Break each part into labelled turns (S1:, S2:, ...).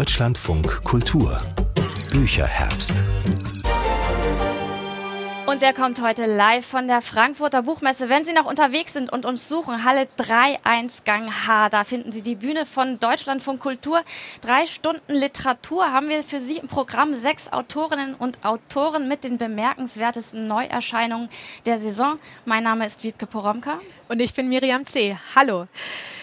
S1: Deutschlandfunk Kultur Bücherherbst.
S2: Und der kommt heute live von der Frankfurter Buchmesse. Wenn Sie noch unterwegs sind und uns suchen, Halle 31 Gang H, da finden Sie die Bühne von Deutschlandfunk Kultur. Drei Stunden Literatur haben wir für Sie im Programm. Sechs Autorinnen und Autoren mit den bemerkenswertesten Neuerscheinungen der Saison. Mein Name ist Wiebke Poromka.
S3: Und ich bin Miriam C. Hallo.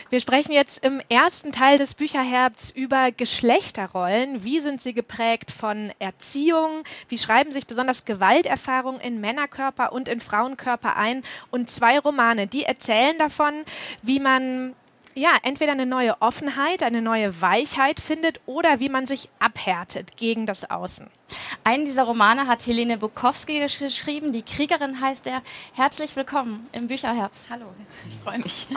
S3: Wir sprechen jetzt im ersten Teil des Bücherherbsts über Geschlechterrollen. Wie sind sie geprägt von Erziehung? Wie schreiben sich besonders Gewalterfahrungen in Männerkörper und in Frauenkörper ein? Und zwei Romane, die erzählen davon, wie man ja, entweder eine neue Offenheit, eine neue Weichheit findet oder wie man sich abhärtet gegen das Außen.
S2: Einen dieser Romane hat Helene Bukowski geschrieben, die Kriegerin heißt er. Herzlich willkommen im Bücherherbst. Hallo, ich freue mich.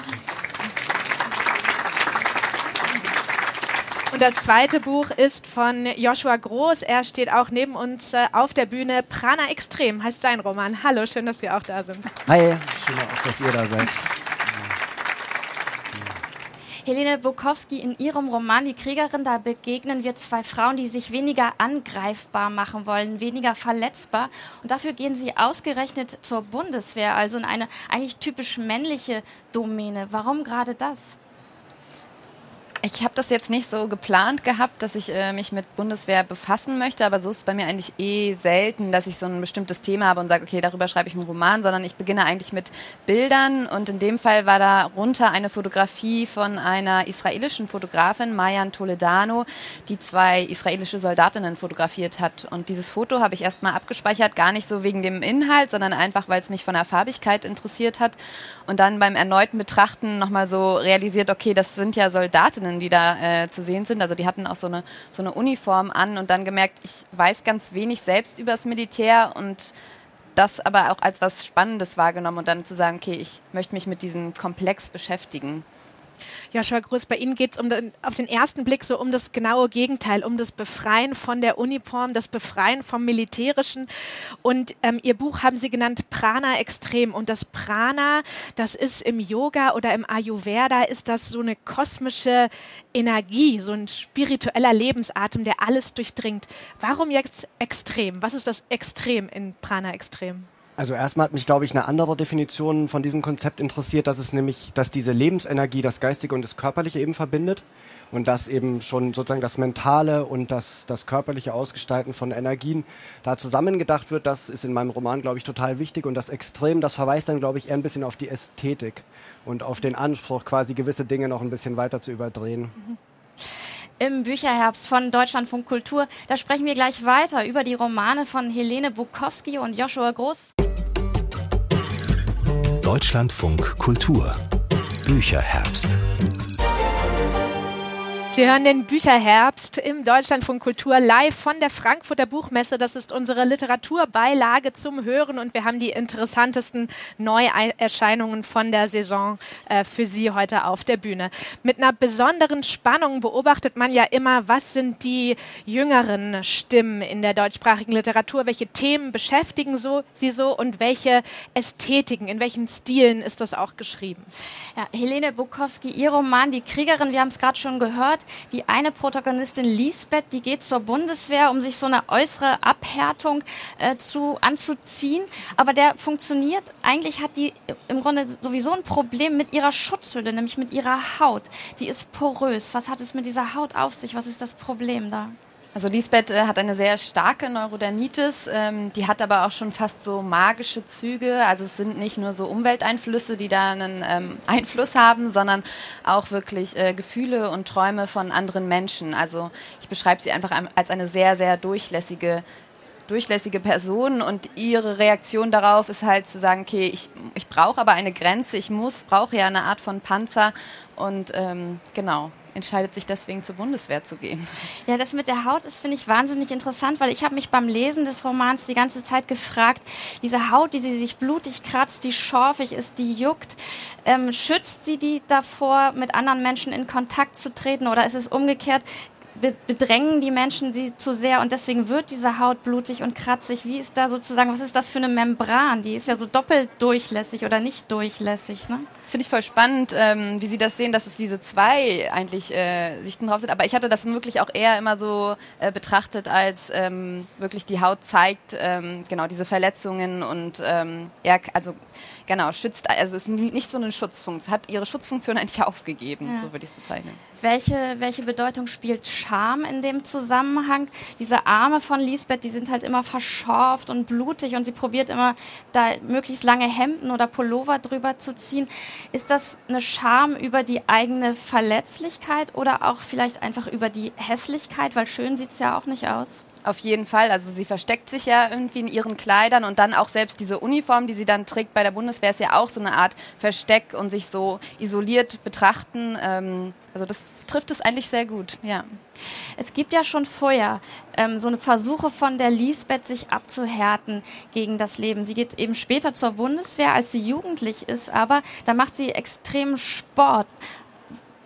S3: Und das zweite Buch ist von Joshua Groß. Er steht auch neben uns äh, auf der Bühne. Prana Extrem heißt sein Roman. Hallo, schön, dass wir auch da sind.
S4: Hi, schön auch, dass ihr da seid.
S2: Helene Bukowski, in ihrem Roman Die Kriegerin, da begegnen wir zwei Frauen, die sich weniger angreifbar machen wollen, weniger verletzbar. Und dafür gehen sie ausgerechnet zur Bundeswehr, also in eine eigentlich typisch männliche Domäne. Warum gerade das?
S5: Ich habe das jetzt nicht so geplant gehabt, dass ich äh, mich mit Bundeswehr befassen möchte, aber so ist es bei mir eigentlich eh selten, dass ich so ein bestimmtes Thema habe und sage, okay, darüber schreibe ich einen Roman, sondern ich beginne eigentlich mit Bildern und in dem Fall war darunter eine Fotografie von einer israelischen Fotografin, Mayan Toledano, die zwei israelische Soldatinnen fotografiert hat. Und dieses Foto habe ich erstmal abgespeichert, gar nicht so wegen dem Inhalt, sondern einfach, weil es mich von der Farbigkeit interessiert hat und dann beim erneuten Betrachten nochmal so realisiert, okay, das sind ja Soldatinnen Soldaten, die da äh, zu sehen sind. Also die hatten auch so eine, so eine Uniform an und dann gemerkt, ich weiß ganz wenig selbst über das Militär und das aber auch als was Spannendes wahrgenommen und dann zu sagen, okay, ich möchte mich mit diesem Komplex beschäftigen.
S3: Joshua Groß, bei Ihnen geht es um auf den ersten Blick so um das genaue Gegenteil, um das Befreien von der Uniform, das Befreien vom Militärischen. Und ähm, Ihr Buch haben Sie genannt Prana Extrem. Und das Prana, das ist im Yoga oder im Ayurveda, ist das so eine kosmische Energie, so ein spiritueller Lebensatem, der alles durchdringt. Warum jetzt extrem? Was ist das Extrem in Prana Extrem?
S4: Also erstmal hat mich, glaube ich, eine andere Definition von diesem Konzept interessiert, dass es nämlich, dass diese Lebensenergie das Geistige und das Körperliche eben verbindet und dass eben schon sozusagen das Mentale und das, das körperliche Ausgestalten von Energien da zusammengedacht wird. Das ist in meinem Roman, glaube ich, total wichtig und das Extrem, das verweist dann, glaube ich, eher ein bisschen auf die Ästhetik und auf den Anspruch, quasi gewisse Dinge noch ein bisschen weiter zu überdrehen. Mhm
S2: im Bücherherbst von Deutschlandfunk Kultur. Da sprechen wir gleich weiter über die Romane von Helene Bukowski und Joshua Groß.
S1: Deutschlandfunk Kultur Bücherherbst.
S3: Sie hören den Bücherherbst im Deutschlandfunk Kultur live von der Frankfurter Buchmesse. Das ist unsere Literaturbeilage zum Hören und wir haben die interessantesten Neuerscheinungen von der Saison äh, für Sie heute auf der Bühne. Mit einer besonderen Spannung beobachtet man ja immer, was sind die jüngeren Stimmen in der deutschsprachigen Literatur, welche Themen beschäftigen so, sie so und welche Ästhetiken, in welchen Stilen ist das auch geschrieben?
S2: Ja, Helene Bukowski, Ihr Roman Die Kriegerin, wir haben es gerade schon gehört. Die eine Protagonistin Lisbeth, die geht zur Bundeswehr, um sich so eine äußere Abhärtung äh, zu, anzuziehen. Aber der funktioniert. Eigentlich hat die im Grunde sowieso ein Problem mit ihrer Schutzhülle, nämlich mit ihrer Haut. Die ist porös. Was hat es mit dieser Haut auf sich? Was ist das Problem da?
S5: Also Lisbeth äh, hat eine sehr starke Neurodermitis, ähm, die hat aber auch schon fast so magische Züge. Also es sind nicht nur so Umwelteinflüsse, die da einen ähm, Einfluss haben, sondern auch wirklich äh, Gefühle und Träume von anderen Menschen. Also ich beschreibe sie einfach als eine sehr, sehr durchlässige durchlässige Person und ihre Reaktion darauf ist halt zu sagen, okay, ich, ich brauche aber eine Grenze, ich muss, brauche ja eine Art von Panzer und ähm, genau entscheidet sich deswegen zur Bundeswehr zu gehen.
S2: Ja, das mit der Haut ist, finde ich, wahnsinnig interessant, weil ich habe mich beim Lesen des Romans die ganze Zeit gefragt, diese Haut, die sie sich blutig kratzt, die schorfig ist, die juckt, ähm, schützt sie die davor, mit anderen Menschen in Kontakt zu treten oder ist es umgekehrt? Bedrängen die Menschen sie zu sehr und deswegen wird diese Haut blutig und kratzig. Wie ist da sozusagen, was ist das für eine Membran? Die ist ja so doppelt durchlässig oder nicht durchlässig. Ne?
S5: Das finde ich voll spannend, ähm, wie Sie das sehen, dass es diese zwei eigentlich äh, Sichten drauf sind. Aber ich hatte das wirklich auch eher immer so äh, betrachtet, als ähm, wirklich die Haut zeigt, ähm, genau diese Verletzungen und ähm, ja, also genau, schützt, also ist nicht so eine Schutzfunktion, hat ihre Schutzfunktion eigentlich aufgegeben, ja. so würde ich es bezeichnen.
S2: Welche, welche Bedeutung spielt Scham in dem Zusammenhang? Diese Arme von Lisbeth, die sind halt immer verschorft und blutig und sie probiert immer, da möglichst lange Hemden oder Pullover drüber zu ziehen. Ist das eine Scham über die eigene Verletzlichkeit oder auch vielleicht einfach über die Hässlichkeit? Weil schön sieht es ja auch nicht aus.
S5: Auf jeden Fall. Also sie versteckt sich ja irgendwie in ihren Kleidern und dann auch selbst diese Uniform, die sie dann trägt bei der Bundeswehr, ist ja auch so eine Art Versteck und sich so isoliert betrachten. Ähm, also das trifft es eigentlich sehr gut, ja.
S2: Es gibt ja schon vorher ähm, so eine Versuche von der Lisbeth, sich abzuhärten gegen das Leben. Sie geht eben später zur Bundeswehr, als sie jugendlich ist, aber da macht sie extremen Sport.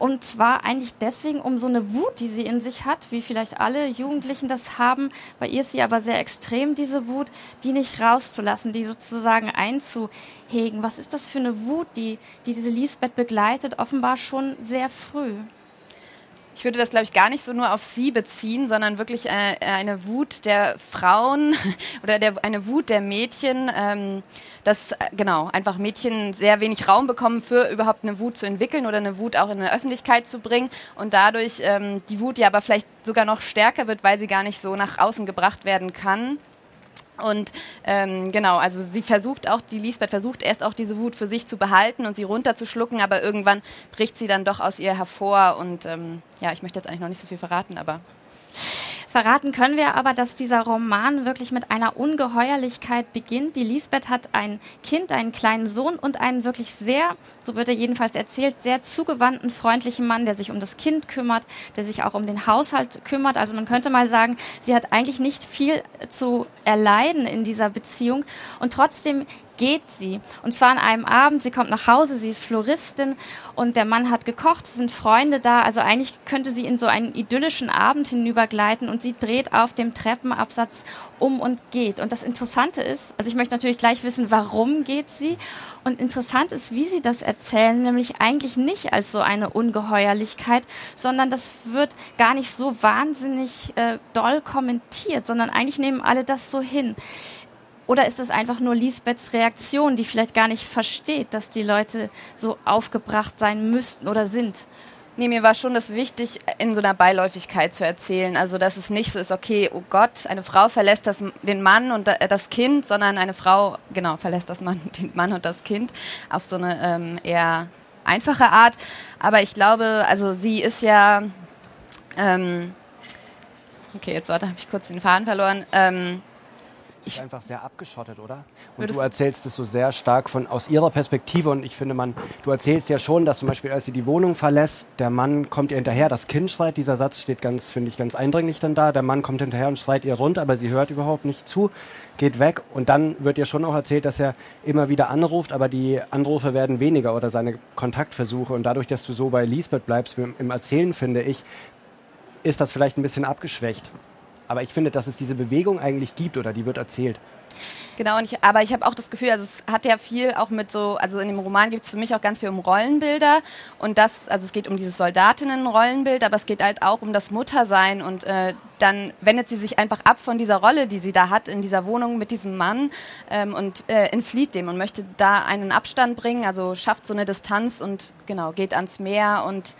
S2: Und zwar eigentlich deswegen um so eine Wut, die sie in sich hat, wie vielleicht alle Jugendlichen das haben. Bei ihr ist sie aber sehr extrem, diese Wut, die nicht rauszulassen, die sozusagen einzuhegen. Was ist das für eine Wut, die, die diese Lisbeth begleitet, offenbar schon sehr früh?
S5: Ich würde das, glaube ich, gar nicht so nur auf sie beziehen, sondern wirklich äh, eine Wut der Frauen oder der, eine Wut der Mädchen, ähm, dass äh, genau einfach Mädchen sehr wenig Raum bekommen für überhaupt eine Wut zu entwickeln oder eine Wut auch in der Öffentlichkeit zu bringen und dadurch ähm, die Wut ja aber vielleicht sogar noch stärker wird, weil sie gar nicht so nach außen gebracht werden kann. Und ähm, genau, also sie versucht auch, die Lisbeth versucht erst auch diese Wut für sich zu behalten und sie runterzuschlucken, aber irgendwann bricht sie dann doch aus ihr hervor. Und ähm, ja, ich möchte jetzt eigentlich noch nicht so viel verraten, aber
S2: Verraten können wir aber, dass dieser Roman wirklich mit einer Ungeheuerlichkeit beginnt. Die Lisbeth hat ein Kind, einen kleinen Sohn und einen wirklich sehr, so wird er jedenfalls erzählt, sehr zugewandten, freundlichen Mann, der sich um das Kind kümmert, der sich auch um den Haushalt kümmert. Also man könnte mal sagen, sie hat eigentlich nicht viel zu erleiden in dieser Beziehung und trotzdem geht sie. Und zwar an einem Abend, sie kommt nach Hause, sie ist Floristin und der Mann hat gekocht, es sind Freunde da. Also eigentlich könnte sie in so einen idyllischen Abend hinübergleiten und sie dreht auf dem Treppenabsatz um und geht. Und das Interessante ist, also ich möchte natürlich gleich wissen, warum geht sie? Und interessant ist, wie sie das erzählen, nämlich eigentlich nicht als so eine Ungeheuerlichkeit, sondern das wird gar nicht so wahnsinnig äh, doll kommentiert, sondern eigentlich nehmen alle das so hin. Oder ist es einfach nur Lisbeths Reaktion, die vielleicht gar nicht versteht, dass die Leute so aufgebracht sein müssten oder sind?
S5: Nee, mir war schon das wichtig, in so einer Beiläufigkeit zu erzählen. Also, dass es nicht so ist, okay, oh Gott, eine Frau verlässt das, den Mann und das Kind, sondern eine Frau, genau, verlässt das Mann, den Mann und das Kind auf so eine ähm, eher einfache Art. Aber ich glaube, also sie ist ja, ähm, okay, jetzt warte, habe ich kurz den Faden verloren. Ähm,
S4: ist einfach sehr abgeschottet, oder? Und du erzählst es so sehr stark von aus ihrer Perspektive und ich finde, man, du erzählst ja schon, dass zum Beispiel, als sie die Wohnung verlässt, der Mann kommt ihr hinterher, das Kind schreit, dieser Satz steht ganz, finde ich, ganz eindringlich dann da. Der Mann kommt hinterher und schreit ihr rund, aber sie hört überhaupt nicht zu, geht weg und dann wird ihr schon auch erzählt, dass er immer wieder anruft, aber die Anrufe werden weniger oder seine Kontaktversuche und dadurch, dass du so bei Lisbeth bleibst im Erzählen, finde ich, ist das vielleicht ein bisschen abgeschwächt. Aber ich finde, dass es diese Bewegung eigentlich gibt oder die wird erzählt.
S5: Genau, ich, aber ich habe auch das Gefühl, also es hat ja viel auch mit so, also in dem Roman gibt es für mich auch ganz viel um Rollenbilder und das, also es geht um dieses Soldatinnen-Rollenbild, aber es geht halt auch um das Muttersein und äh, dann wendet sie sich einfach ab von dieser Rolle, die sie da hat in dieser Wohnung mit diesem Mann ähm, und äh, entflieht dem und möchte da einen Abstand bringen, also schafft so eine Distanz und genau, geht ans Meer und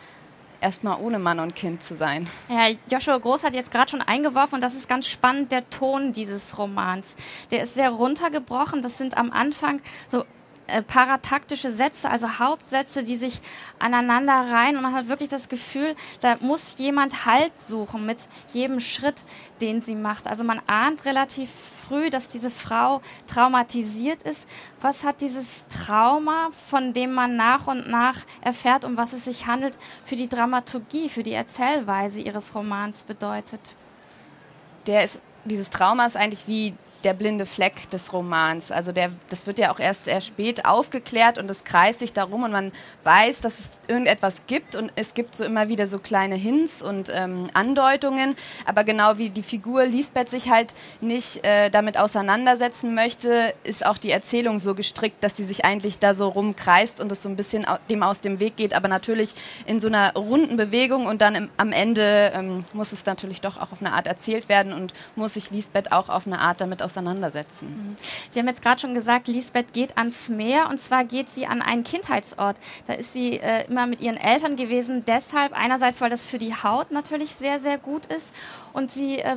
S5: erstmal ohne Mann und Kind zu sein.
S2: Ja, Joshua Groß hat jetzt gerade schon eingeworfen und das ist ganz spannend, der Ton dieses Romans. Der ist sehr runtergebrochen. Das sind am Anfang so äh, parataktische Sätze, also Hauptsätze, die sich aneinander reihen. Und man hat wirklich das Gefühl, da muss jemand Halt suchen mit jedem Schritt, den sie macht. Also man ahnt relativ früh, dass diese Frau traumatisiert ist. Was hat dieses Trauma, von dem man nach und nach erfährt, um was es sich handelt, für die Dramaturgie, für die Erzählweise ihres Romans bedeutet?
S5: Der ist, dieses Trauma ist eigentlich wie der blinde Fleck des Romans. Also der, das wird ja auch erst sehr spät aufgeklärt und es kreist sich darum und man weiß, dass es irgendetwas gibt und es gibt so immer wieder so kleine Hints und ähm, Andeutungen, aber genau wie die Figur Lisbeth sich halt nicht äh, damit auseinandersetzen möchte, ist auch die Erzählung so gestrickt, dass sie sich eigentlich da so rumkreist und es so ein bisschen dem aus dem Weg geht, aber natürlich in so einer runden Bewegung und dann im, am Ende ähm, muss es natürlich doch auch auf eine Art erzählt werden und muss sich Lisbeth auch auf eine Art damit auseinandersetzen. Mhm.
S2: Sie haben jetzt gerade schon gesagt, Lisbeth geht ans Meer und zwar geht sie an einen Kindheitsort. Da ist sie äh, immer mit ihren Eltern gewesen. Deshalb einerseits, weil das für die Haut natürlich sehr, sehr gut ist und sie äh,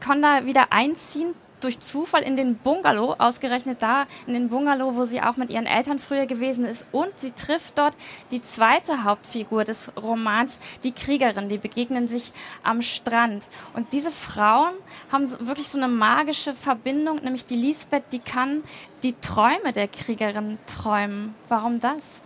S2: kann da wieder einziehen durch Zufall in den Bungalow, ausgerechnet da, in den Bungalow, wo sie auch mit ihren Eltern früher gewesen ist. Und sie trifft dort die zweite Hauptfigur des Romans, die Kriegerin. Die begegnen sich am Strand. Und diese Frauen haben wirklich so eine magische Verbindung, nämlich die Lisbeth, die kann die Träume der Kriegerin träumen. Warum das?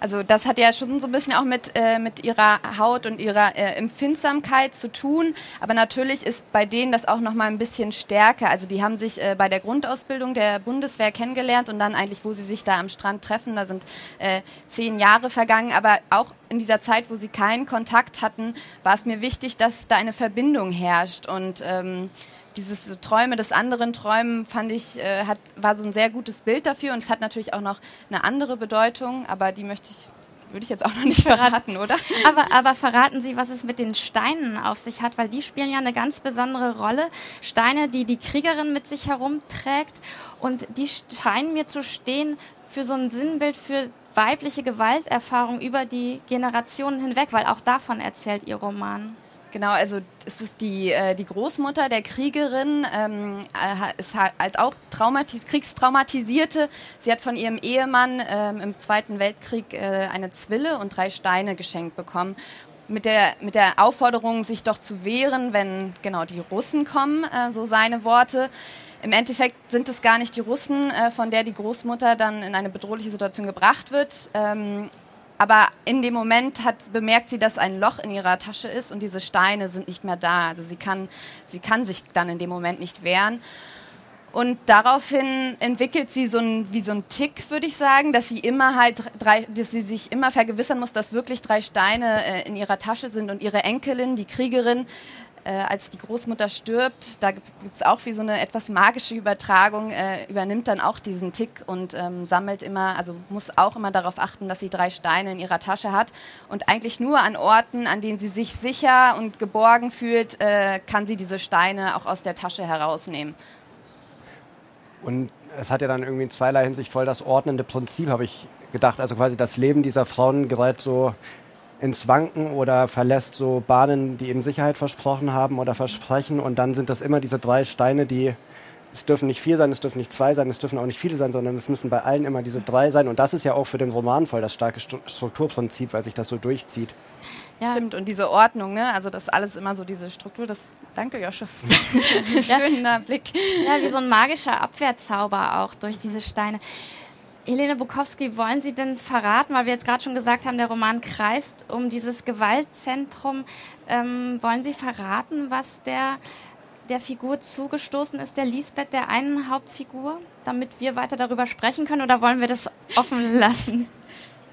S5: Also das hat ja schon so ein bisschen auch mit, äh, mit ihrer Haut und ihrer äh, Empfindsamkeit zu tun. Aber natürlich ist bei denen das auch noch mal ein bisschen stärker. Also die haben sich äh, bei der Grundausbildung der Bundeswehr kennengelernt und dann eigentlich, wo sie sich da am Strand treffen, da sind äh, zehn Jahre vergangen. Aber auch in dieser Zeit, wo sie keinen Kontakt hatten, war es mir wichtig, dass da eine Verbindung herrscht. Und ähm, dieses Träume des anderen Träumen fand ich, äh, hat, war so ein sehr gutes Bild dafür und es hat natürlich auch noch eine andere Bedeutung, aber die möchte ich würde ich jetzt auch noch nicht verraten, oder?
S2: Aber, aber verraten Sie, was es mit den Steinen auf sich hat, weil die spielen ja eine ganz besondere Rolle. Steine, die die Kriegerin mit sich herumträgt und die scheinen mir zu stehen für so ein Sinnbild für weibliche Gewalterfahrung über die Generationen hinweg, weil auch davon erzählt Ihr Roman.
S5: Genau, also es ist die, äh, die Großmutter der Kriegerin, ähm, äh, ist halt auch traumatis kriegstraumatisierte. Sie hat von ihrem Ehemann ähm, im Zweiten Weltkrieg äh, eine Zwille und drei Steine geschenkt bekommen. Mit der, mit der Aufforderung, sich doch zu wehren, wenn genau die Russen kommen, äh, so seine Worte. Im Endeffekt sind es gar nicht die Russen, äh, von der die Großmutter dann in eine bedrohliche Situation gebracht wird. Ähm, aber in dem Moment hat, bemerkt sie, dass ein Loch in ihrer Tasche ist und diese Steine sind nicht mehr da. Also sie kann, sie kann sich dann in dem Moment nicht wehren. Und daraufhin entwickelt sie so ein, wie so ein Tick, würde ich sagen, dass sie immer halt drei, dass sie sich immer vergewissern muss, dass wirklich drei Steine äh, in ihrer Tasche sind und ihre Enkelin, die Kriegerin, äh, als die Großmutter stirbt, da gibt es auch wie so eine etwas magische Übertragung, äh, übernimmt dann auch diesen Tick und ähm, sammelt immer, also muss auch immer darauf achten, dass sie drei Steine in ihrer Tasche hat. Und eigentlich nur an Orten, an denen sie sich sicher und geborgen fühlt, äh, kann sie diese Steine auch aus der Tasche herausnehmen.
S4: Und es hat ja dann irgendwie in zweierlei Hinsicht voll das ordnende Prinzip, habe ich gedacht. Also quasi das Leben dieser Frauen gerät so ins Wanken oder verlässt so Bahnen, die eben Sicherheit versprochen haben oder versprechen. Und dann sind das immer diese drei Steine, die es dürfen nicht vier sein, es dürfen nicht zwei sein, es dürfen auch nicht viele sein, sondern es müssen bei allen immer diese drei sein. Und das ist ja auch für den Roman voll das starke Strukturprinzip, weil sich das so durchzieht.
S5: Ja. Stimmt, und diese Ordnung, ne? also das alles immer so diese Struktur, das, danke Joschus, schöner
S2: ja. Blick. Ja, wie so ein magischer Abwehrzauber auch durch diese Steine. Helene Bukowski, wollen Sie denn verraten, weil wir jetzt gerade schon gesagt haben, der Roman kreist um dieses Gewaltzentrum, ähm, wollen Sie verraten, was der, der Figur zugestoßen ist, der Lisbeth, der einen Hauptfigur, damit wir weiter darüber sprechen können, oder wollen wir das offen lassen?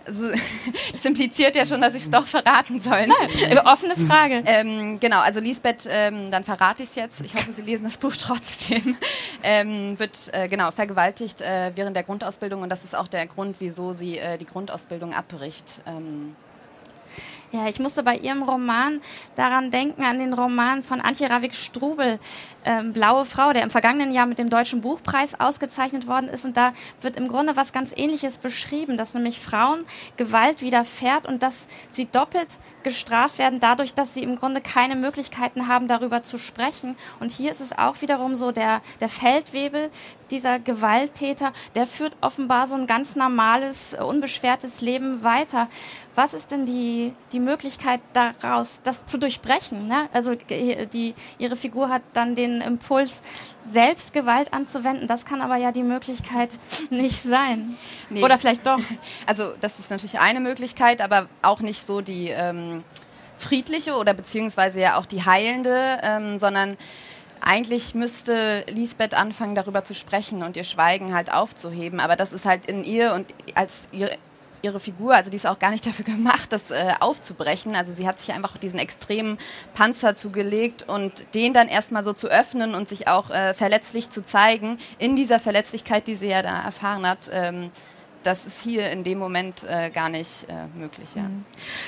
S5: Also, das impliziert ja schon, dass ich es doch verraten soll.
S2: Nein, offene Frage.
S5: Ähm, genau, also Lisbeth, ähm, dann verrate ich es jetzt. Ich hoffe, Sie lesen das Buch trotzdem. Ähm, wird äh, genau vergewaltigt äh, während der Grundausbildung und das ist auch der Grund, wieso sie äh, die Grundausbildung abbricht.
S2: Ja, ich musste bei Ihrem Roman daran denken, an den Roman von Antje Ravik-Strubel, ähm, Blaue Frau, der im vergangenen Jahr mit dem Deutschen Buchpreis ausgezeichnet worden ist. Und da wird im Grunde was ganz Ähnliches beschrieben, dass nämlich Frauen Gewalt widerfährt und dass sie doppelt gestraft werden dadurch, dass sie im Grunde keine Möglichkeiten haben, darüber zu sprechen. Und hier ist es auch wiederum so, der, der Feldwebel, dieser Gewalttäter, der führt offenbar so ein ganz normales, unbeschwertes Leben weiter. Was ist denn die, die Möglichkeit daraus, das zu durchbrechen? Ne? Also die, ihre Figur hat dann den Impuls, selbst Gewalt anzuwenden. Das kann aber ja die Möglichkeit nicht sein. Nee. Oder vielleicht doch.
S5: Also das ist natürlich eine Möglichkeit, aber auch nicht so die ähm, friedliche oder beziehungsweise ja auch die heilende, ähm, sondern eigentlich müsste Lisbeth anfangen, darüber zu sprechen und ihr Schweigen halt aufzuheben. Aber das ist halt in ihr und als ihr, ihre Figur, also die ist auch gar nicht dafür gemacht, das äh, aufzubrechen. Also sie hat sich einfach diesen extremen Panzer zugelegt und den dann erstmal so zu öffnen und sich auch äh, verletzlich zu zeigen, in dieser Verletzlichkeit, die sie ja da erfahren hat, ähm, das ist hier in dem Moment äh, gar nicht äh, möglich. Ja. Mhm.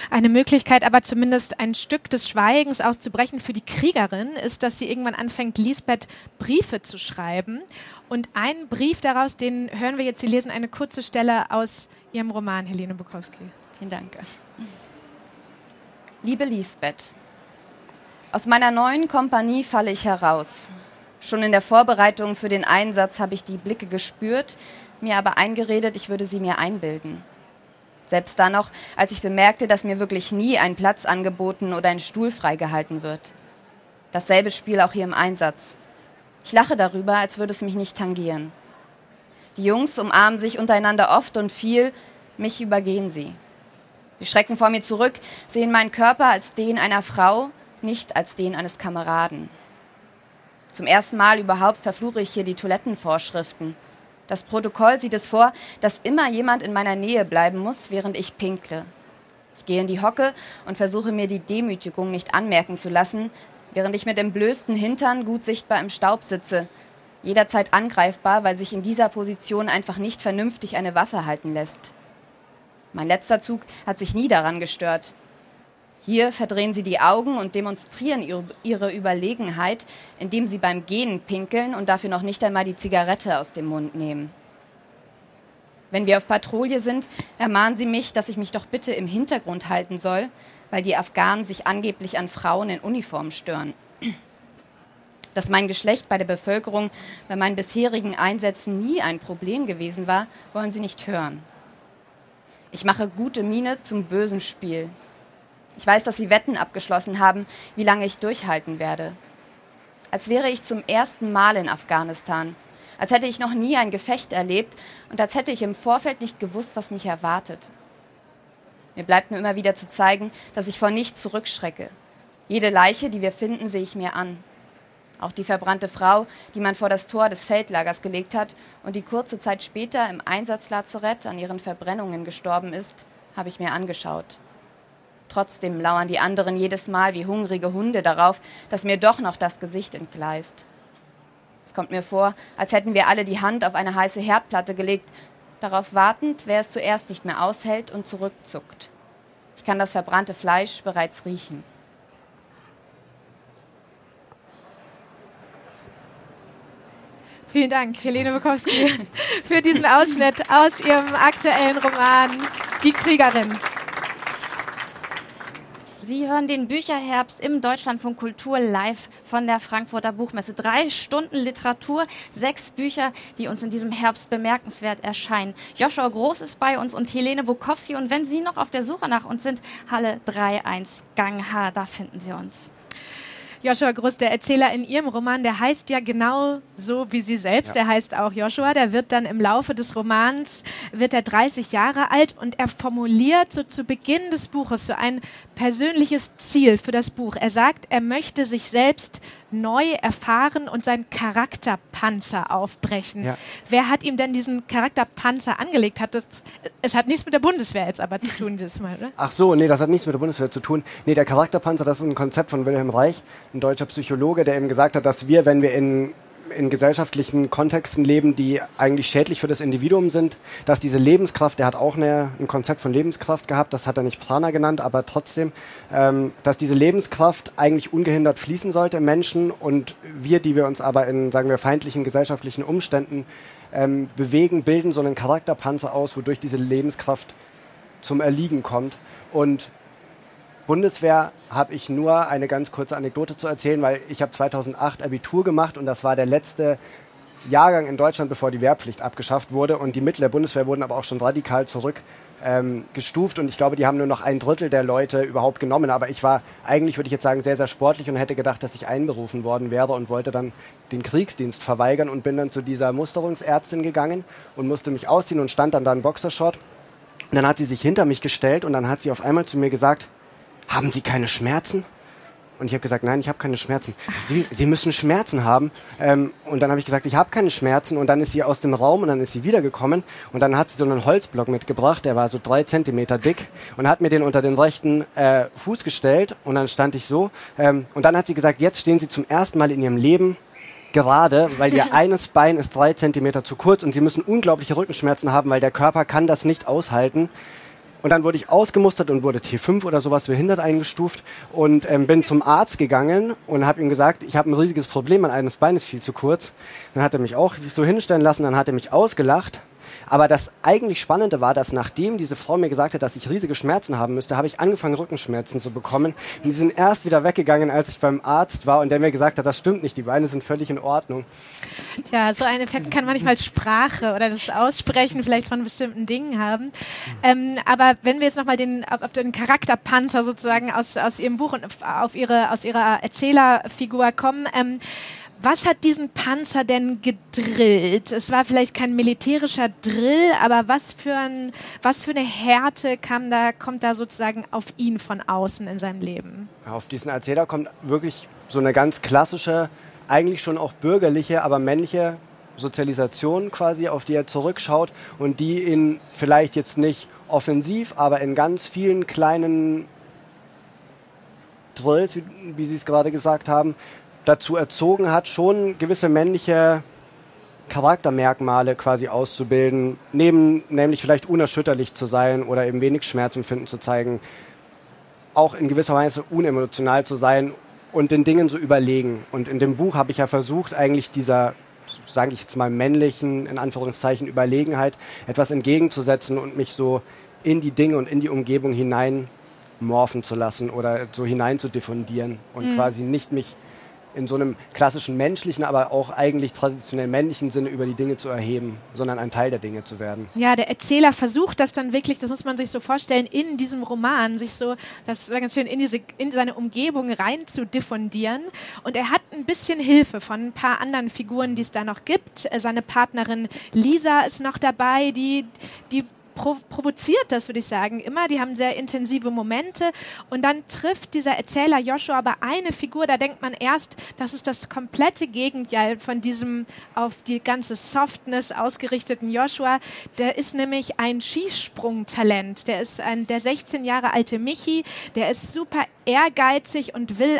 S3: Eine Möglichkeit, aber zumindest ein Stück des Schweigens auszubrechen für die Kriegerin, ist, dass sie irgendwann anfängt, Lisbeth Briefe zu schreiben. Und einen Brief daraus, den hören wir jetzt. Sie lesen eine kurze Stelle aus Ihrem Roman, Helene Bukowski.
S5: Vielen Dank. Liebe Lisbeth, aus meiner neuen Kompanie falle ich heraus. Schon in der Vorbereitung für den Einsatz habe ich die Blicke gespürt, mir aber eingeredet, ich würde sie mir einbilden. Selbst dann noch, als ich bemerkte, dass mir wirklich nie ein Platz angeboten oder ein Stuhl freigehalten wird. Dasselbe Spiel auch hier im Einsatz. Ich lache darüber, als würde es mich nicht tangieren. Die Jungs umarmen sich untereinander oft und viel, mich übergehen sie. Sie schrecken vor mir zurück, sehen meinen Körper als den einer Frau, nicht als den eines Kameraden. Zum ersten Mal überhaupt verfluche ich hier die Toilettenvorschriften. Das Protokoll sieht es vor, dass immer jemand in meiner Nähe bleiben muss, während ich pinkle. Ich gehe in die Hocke und versuche mir die Demütigung nicht anmerken zu lassen, während ich mit entblößten Hintern gut sichtbar im Staub sitze, jederzeit angreifbar, weil sich in dieser Position einfach nicht vernünftig eine Waffe halten lässt. Mein letzter Zug hat sich nie daran gestört. Hier verdrehen sie die Augen und demonstrieren ihre Überlegenheit, indem sie beim Gehen pinkeln und dafür noch nicht einmal die Zigarette aus dem Mund nehmen. Wenn wir auf Patrouille sind, ermahnen sie mich, dass ich mich doch bitte im Hintergrund halten soll, weil die Afghanen sich angeblich an Frauen in Uniform stören. Dass mein Geschlecht bei der Bevölkerung bei meinen bisherigen Einsätzen nie ein Problem gewesen war, wollen sie nicht hören. Ich mache gute Miene zum bösen Spiel. Ich weiß, dass Sie Wetten abgeschlossen haben, wie lange ich durchhalten werde. Als wäre ich zum ersten Mal in Afghanistan, als hätte ich noch nie ein Gefecht erlebt und als hätte ich im Vorfeld nicht gewusst, was mich erwartet. Mir bleibt nur immer wieder zu zeigen, dass ich vor nichts zurückschrecke. Jede Leiche, die wir finden, sehe ich mir an. Auch die verbrannte Frau, die man vor das Tor des Feldlagers gelegt hat und die kurze Zeit später im Einsatzlazarett an ihren Verbrennungen gestorben ist, habe ich mir angeschaut. Trotzdem lauern die anderen jedes Mal wie hungrige Hunde darauf, dass mir doch noch das Gesicht entgleist. Es kommt mir vor, als hätten wir alle die Hand auf eine heiße Herdplatte gelegt, darauf wartend, wer es zuerst nicht mehr aushält und zurückzuckt. Ich kann das verbrannte Fleisch bereits riechen.
S3: Vielen Dank, Helene Bukowski, für diesen Ausschnitt aus Ihrem aktuellen Roman Die Kriegerin.
S2: Sie hören den Bücherherbst im Deutschlandfunk Kultur live von der Frankfurter Buchmesse. Drei Stunden Literatur, sechs Bücher, die uns in diesem Herbst bemerkenswert erscheinen. Joshua Groß ist bei uns und Helene Bukowski. Und wenn Sie noch auf der Suche nach uns sind, Halle 3.1 Gang H, da finden Sie uns.
S3: Joshua Gruss, der Erzähler in Ihrem Roman, der heißt ja genau so wie Sie selbst. Ja. Der heißt auch Joshua. Der wird dann im Laufe des Romans, wird er 30 Jahre alt und er formuliert so zu Beginn des Buches so ein persönliches Ziel für das Buch. Er sagt, er möchte sich selbst neu erfahren und seinen Charakterpanzer aufbrechen. Ja. Wer hat ihm denn diesen Charakterpanzer angelegt? Hat das, es hat nichts mit der Bundeswehr jetzt aber zu tun dieses Mal,
S4: oder? Ach so, nee, das hat nichts mit der Bundeswehr zu tun. Nee, der Charakterpanzer, das ist ein Konzept von Wilhelm Reich, ein deutscher Psychologe, der eben gesagt hat, dass wir, wenn wir in in gesellschaftlichen Kontexten leben, die eigentlich schädlich für das Individuum sind, dass diese Lebenskraft, der hat auch eine, ein Konzept von Lebenskraft gehabt, das hat er nicht Prana genannt, aber trotzdem, ähm, dass diese Lebenskraft eigentlich ungehindert fließen sollte im Menschen und wir, die wir uns aber in, sagen wir, feindlichen gesellschaftlichen Umständen ähm, bewegen, bilden so einen Charakterpanzer aus, wodurch diese Lebenskraft zum Erliegen kommt. Und Bundeswehr habe ich nur eine ganz kurze Anekdote zu erzählen, weil ich habe 2008 Abitur gemacht und das war der letzte Jahrgang in Deutschland, bevor die Wehrpflicht abgeschafft wurde. Und die Mittel der Bundeswehr wurden aber auch schon radikal zurückgestuft. Ähm, und ich glaube, die haben nur noch ein Drittel der Leute überhaupt genommen. Aber ich war eigentlich, würde ich jetzt sagen, sehr, sehr sportlich und hätte gedacht, dass ich einberufen worden wäre und wollte dann den Kriegsdienst verweigern und bin dann zu dieser Musterungsärztin gegangen und musste mich ausziehen und stand dann da in Boxershort. Und dann hat sie sich hinter mich gestellt und dann hat sie auf einmal zu mir gesagt, haben Sie keine Schmerzen? Und ich habe gesagt, nein, ich habe keine Schmerzen. Sie, Sie müssen Schmerzen haben. Ähm, und dann habe ich gesagt, ich habe keine Schmerzen. Und dann ist sie aus dem Raum und dann ist sie wiedergekommen. Und dann hat sie so einen Holzblock mitgebracht, der war so drei Zentimeter dick und hat mir den unter den rechten äh, Fuß gestellt. Und dann stand ich so. Ähm, und dann hat sie gesagt, jetzt stehen Sie zum ersten Mal in Ihrem Leben gerade, weil ihr eines Bein ist drei Zentimeter zu kurz und sie müssen unglaubliche Rückenschmerzen haben, weil der Körper kann das nicht aushalten. Und dann wurde ich ausgemustert und wurde T5 oder sowas behindert eingestuft und ähm, bin zum Arzt gegangen und habe ihm gesagt, ich habe ein riesiges Problem, mein eines Bein ist viel zu kurz. Dann hat er mich auch so hinstellen lassen, dann hat er mich ausgelacht aber das eigentlich Spannende war, dass nachdem diese Frau mir gesagt hat, dass ich riesige Schmerzen haben müsste, habe ich angefangen, Rückenschmerzen zu bekommen. Und die sind erst wieder weggegangen, als ich beim Arzt war und der mir gesagt hat, das stimmt nicht, die Beine sind völlig in Ordnung.
S3: Ja, so ein Effekt kann manchmal Sprache oder das Aussprechen vielleicht von bestimmten Dingen haben. Ähm, aber wenn wir jetzt nochmal den, auf den Charakterpanzer sozusagen aus, aus Ihrem Buch und auf Ihre, aus Ihrer Erzählerfigur kommen, ähm, was hat diesen Panzer denn gedrillt? Es war vielleicht kein militärischer Drill, aber was für, ein, was für eine Härte kam da, kommt da sozusagen auf ihn von außen in seinem Leben?
S4: Auf diesen Erzähler kommt wirklich so eine ganz klassische, eigentlich schon auch bürgerliche, aber männliche Sozialisation quasi, auf die er zurückschaut und die ihn vielleicht jetzt nicht offensiv, aber in ganz vielen kleinen Drills, wie, wie Sie es gerade gesagt haben, dazu erzogen hat, schon gewisse männliche Charaktermerkmale quasi auszubilden, neben nämlich vielleicht unerschütterlich zu sein oder eben wenig Schmerzempfinden zu zeigen, auch in gewisser Weise unemotional zu sein und den Dingen zu überlegen. Und in dem Buch habe ich ja versucht, eigentlich dieser, sage ich jetzt mal, männlichen, in Anführungszeichen, Überlegenheit etwas entgegenzusetzen und mich so in die Dinge und in die Umgebung hinein morphen zu lassen oder so hinein zu diffundieren und mhm. quasi nicht mich in so einem klassischen menschlichen, aber auch eigentlich traditionell männlichen Sinne über die Dinge zu erheben, sondern ein Teil der Dinge zu werden.
S3: Ja, der Erzähler versucht das dann wirklich, das muss man sich so vorstellen, in diesem Roman sich so, das war ganz schön, in, diese, in seine Umgebung rein zu diffundieren. Und er hat ein bisschen Hilfe von ein paar anderen Figuren, die es da noch gibt. Seine Partnerin Lisa ist noch dabei, die, die pro provoziert das, würde ich sagen, immer. Die haben sehr intensive Momente und dann trifft dieser Erzähler Joshua aber eine Figur, da denkt man erst, das ist das komplette Gegenteil von diesem auf die ganze Softness ausgerichteten Joshua. Der ist nämlich ein Skisprungtalent. Der ist ein, der 16 Jahre alte Michi, der ist super ehrgeizig und will